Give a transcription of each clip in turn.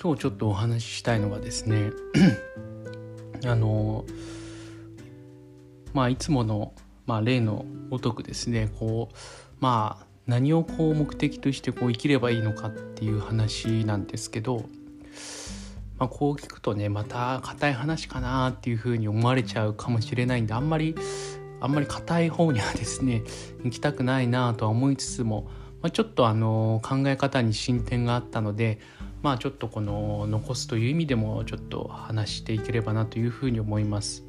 今日ちょっとお話ししたいのがですね あのまあいつもの、まあ、例のごとくですねこうまあ何をこう目的としてこう生きればいいのかっていう話なんですけど、まあ、こう聞くとねまた硬い話かなっていうふうに思われちゃうかもしれないんであんまりあんまり硬い方にはですね 行きたくないなとは思いつつも、まあ、ちょっとあの考え方に進展があったのでまあちょっとこの残すという意味でもちょっと話していければなというふうに思います。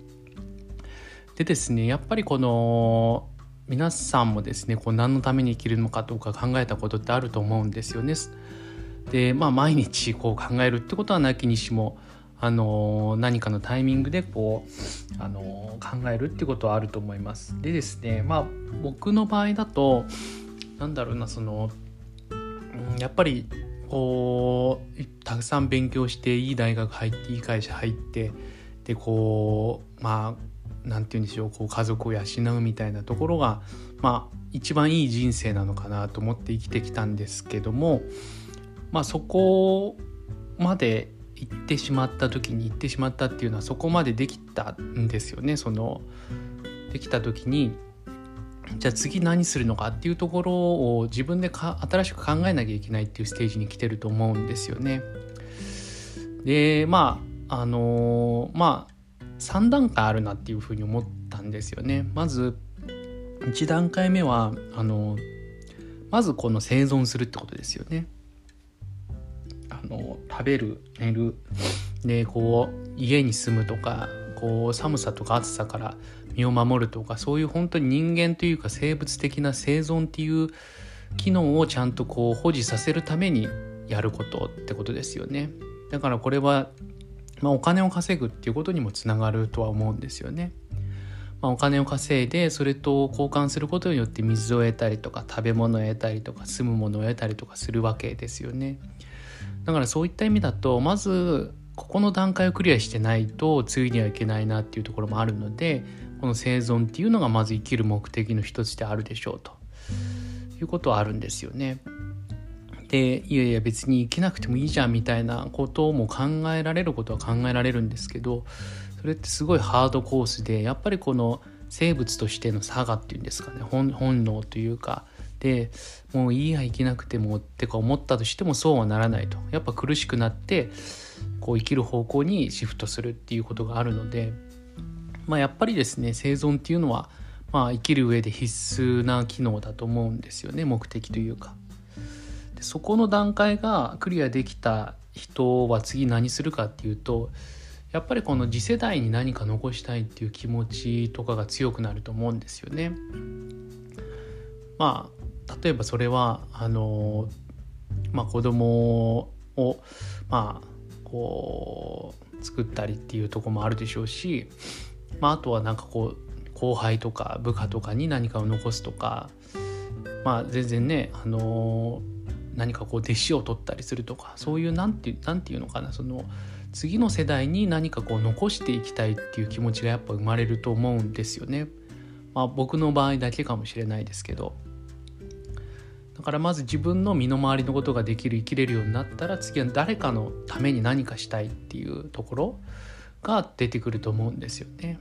でですねやっぱりこの皆さんもですねこう何のために生きるのかどうか考えたことってあると思うんですよね。でまあ毎日こう考えるってことはなきにしもあの何かのタイミングでこうあの考えるってことはあると思います。でですねまあ僕の場合だとなんだろうなそのやっぱりこうたくさん勉強していい大学入っていい会社入ってでこうまあ何て言うんでしょうこう家族を養うみたいなところがまあ一番いい人生なのかなと思って生きてきたんですけどもまあそこまで行ってしまった時に行ってしまったっていうのはそこまでできたんですよね。そのできた時にじゃあ次何するのかっていうところを自分でか新しく考えなきゃいけないっていうステージに来てると思うんですよね。でまああの、まあ3段階あるなっていうふうに思ったんですよね。まず1段階目はあの、まずこの生存するってことですよね。あの食べる寝るでこう家に住むとかこう寒さとか暑さから身を守るとかそういう本当に人間というか生物的な生存っていう機能をちゃんとこう保持させるためにやることってことですよね。だからこれは、まあ、お金を稼ぐっていうことにもつながるとは思うんですよね、まあ、お金を稼いでそれと交換することによって水を得たりとか食べ物を得たりとか住むものを得たりとかするわけですよね。だからそういった意味だとまずここの段階をクリアしてないと次にはいけないなっていうところもあるのでこの生存っていうのがまず生きる目的の一つであるでしょうと。いうことはあるんですよね。でいやいや別に生きなくてもいいじゃんみたいなことも考えられることは考えられるんですけどそれってすごいハードコースでやっぱりこの生物としての差がっていうんですかね。本能というか。でもういいや生きなくてもってか思ったとしてもそうはならないと。やっぱ苦しくなってこう生きる方向にシフトするっていうことがあるのでまあ、やっぱりですね生存っていうのは、まあ、生きる上で必須な機能だと思うんですよね目的というか。でそこの段階がクリアできた人は次何するかっていうとやっぱりこの次世代に何か残したいっていう気持ちとかが強くなると思うんですよね。まあ例えばそれはあのまあ子供をまあこう作ったりっていうとこもあるでしょうしまあ、あとはなんかこう後輩とか部下とかに何かを残すとかまあ全然ね、あの、何かこう弟子を取ったりするとかそういうなんてなんていうのかなその次の世代に何かこう残していきたいっていう気持ちがやっぱ生まれると思うんですよね。まあ、僕の場合だけかもしれないですけどだからまず自分の身の回りのことができる生きれるようになったら次は誰かのために何かしたいっていうところが出てくると思うんですよね。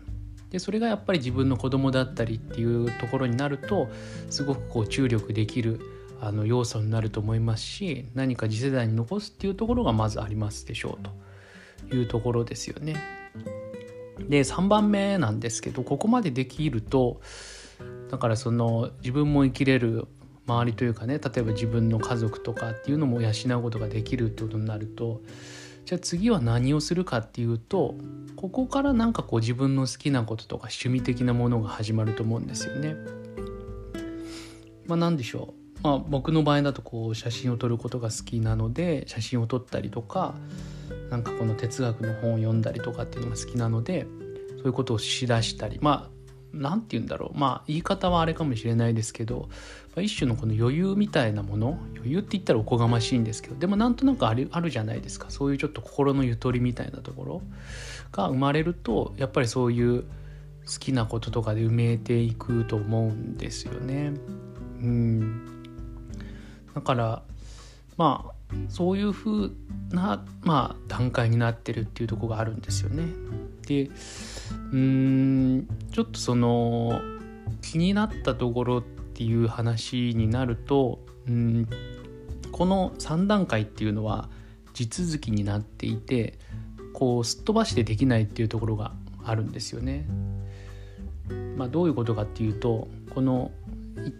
でそれがやっぱり自分の子供だったりっていうところになるとすごくこう注力できるあの要素になると思いますし何か次世代に残すっていうところがまずありますでしょうというところですよね。で3番目なんですけどここまでできるとだからその自分も生きれる周りというかね例えば自分の家族とかっていうのも養うことができるってことになるとじゃあ次は何をするかっていうとここからなんかこう自分の好きなこととか趣味的なものが始まると思うんですよね。まあ何でしょう、まあ、僕の場合だとこう写真を撮ることが好きなので写真を撮ったりとかなんかこの哲学の本を読んだりとかっていうのが好きなのでそういうことをしだしたりまあ何て言うんだろうまあ言い方はあれかもしれないですけど、ま、一種のこの余裕みたいなもの余裕って言ったらおこがましいんですけどでもなんとなくあるあるじゃないですかそういうちょっと心のゆとりみたいなところが生まれるとやっぱりそういう好きなこととかで埋めていくと思うんですよね。うんだからまあそういうふうな、まあ、段階になってるっていうとこがあるんですよね。でうーんちょっとその気になったところっていう話になるとうんこの3段階っていうのは地続きになっていてこうすっ飛ばしてできないっていうところがあるんですよね。まあ、どういうことかっていうとこの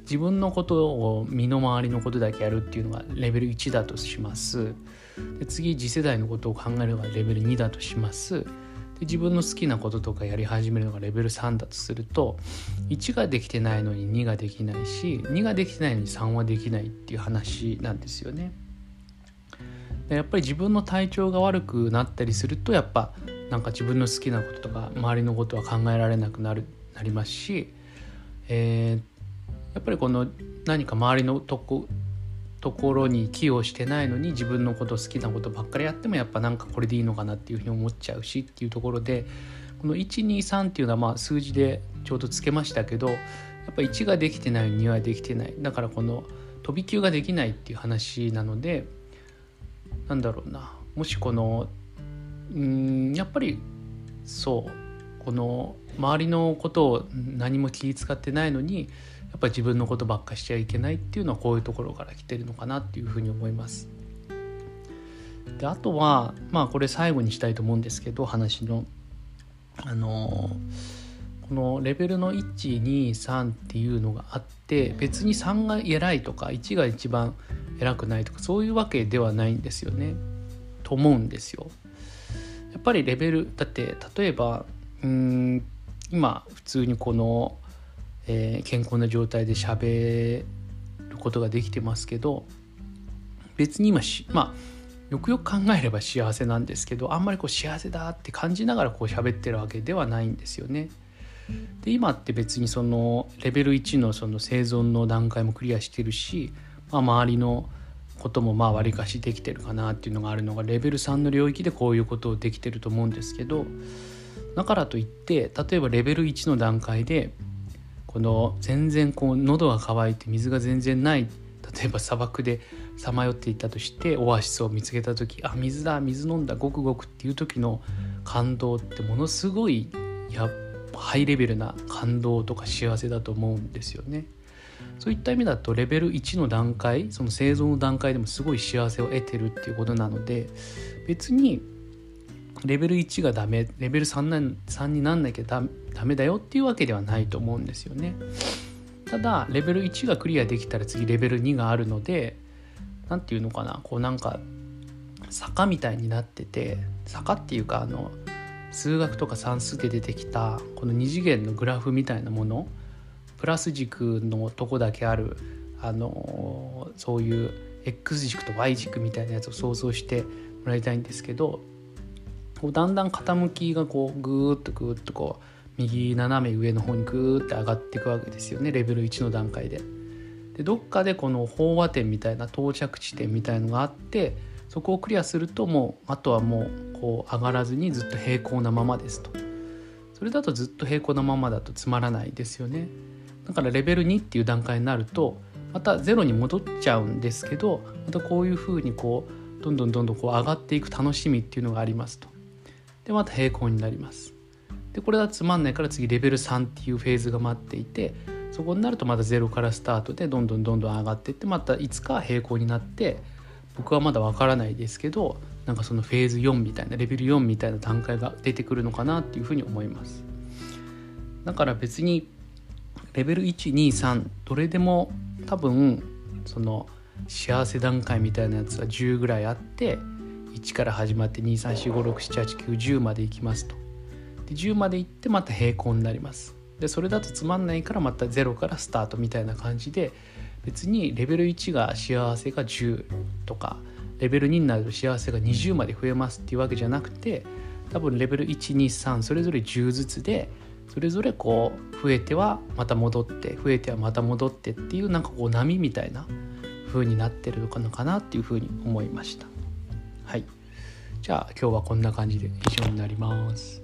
自分のことを身の回りのことだけやるっていうのがレベル1だとしますで次次世代のことを考えるのがレベル2だとしますで自分の好きなこととかやり始めるのがレベル3だとすると1ができてないのに2ができないし2ができてないのに3はできないっていう話なんですよね。やっぱり自分の体調が悪くなったりするとやっぱなんか自分の好きなこととか周りのことは考えられなくなるなりますし、えー、やっぱりこの何か周りのとこところに寄与してないのに自分のこと好きなことばっかりやってもやっぱなんかこれでいいのかなっていうふうに思っちゃうしっていうところでこの123っていうのはまあ数字でちょうどつけましたけどやっぱ1ができてない2はできてない。だからこの飛び級ができないっていう話なのでなんだろうな。もしこのうんやっぱりそうこの周りのことを何も気遣ってないのにやっぱり自分のことばっかしちゃいけないっていうのはこういうところから来てるのかなっていうふうに思います。であとはまあこれ最後にしたいと思うんですけど話のあのこのレベルの123っていうのがあって別に3が偉いとか1が一番偉くないとかそういうわけではないんですよねと思うんですよ。やっぱりレベルだって例えばうん今普通にこのえー、健康な状態で喋ることができてますけど別に今しまあよくよく考えれば幸せなんですけどあんまりこう幸せだって感じながらこう喋ってるわけではないんですよね。で今って別にそのレベル1のその生存の段階もクリアしてるし、まあ、周りのこともまあ割りかしできてるかなっていうのがあるのがレベル3の領域でこういうことをできてると思うんですけどだからといって例えばレベル1の段階でこの全然こう喉が渇いて水が全然ない例えば砂漠でさまよっていたとしてオアシスを見つけた時あ水だ水飲んだごくごくっていう時の感動ってものすごいやハイレベルな感動とか幸せだと思うんですよね。そういった意味だとレベル1の段階その生存の段階でもすごい幸せを得てるっていうことなので別にレベル1がダメレベル 3, な3になんなきゃダダメだよっていうわけではないと思うんですよね。ただレベル1がクリアできたら次レベル2があるので何て言うのかなこうなんか坂みたいになってて坂っていうかあの数学とか算数で出てきたこの2次元のグラフみたいなものプラス軸のとこだけあるあのそういう X 軸と Y 軸みたいなやつを想像してもらいたいんですけどこうだんだん傾きがこうグーッとグーッとこう右斜め上の方にグーッて上がっていくわけですよねレベル1の段階で。でどっかでこの飽和点みたいな到着地点みたいのがあってそこをクリアするともうあとはもうこう上がらずにずっと平行なままですと。それだとずっと平行なままだとつまらないですよね。だからレベル2っていう段階になるとまたゼロに戻っちゃうんですけどまたこういうふうにこうどんどんどんどんこう上がっていく楽しみっていうのがありますと。でまた平行になります。でこれはつまんないから次レベル3っていうフェーズが待っていてそこになるとまた0からスタートでどんどんどんどん上がっていってまたいつか平行になって僕はまだわからないですけどなんかそのフェーズ4みたいなレベル4みたいな段階が出てくるのかなっていうふうに思います。だから別にレベル123どれでも多分その幸せ段階みたいなやつは10ぐらいあって1から始まって234567890までいきますとで10までいってまた平行になりますでそれだとつまんないからまた0からスタートみたいな感じで別にレベル1が幸せが10とかレベル2になると幸せが20まで増えますっていうわけじゃなくて多分レベル123それぞれ10ずつでそれぞれこう増えてはまた戻って増えてはまた戻ってっていうなんかこう波みたいな風になってるのかなっていうふうに思いました。はい。じゃあ今日はこんな感じで以上になります。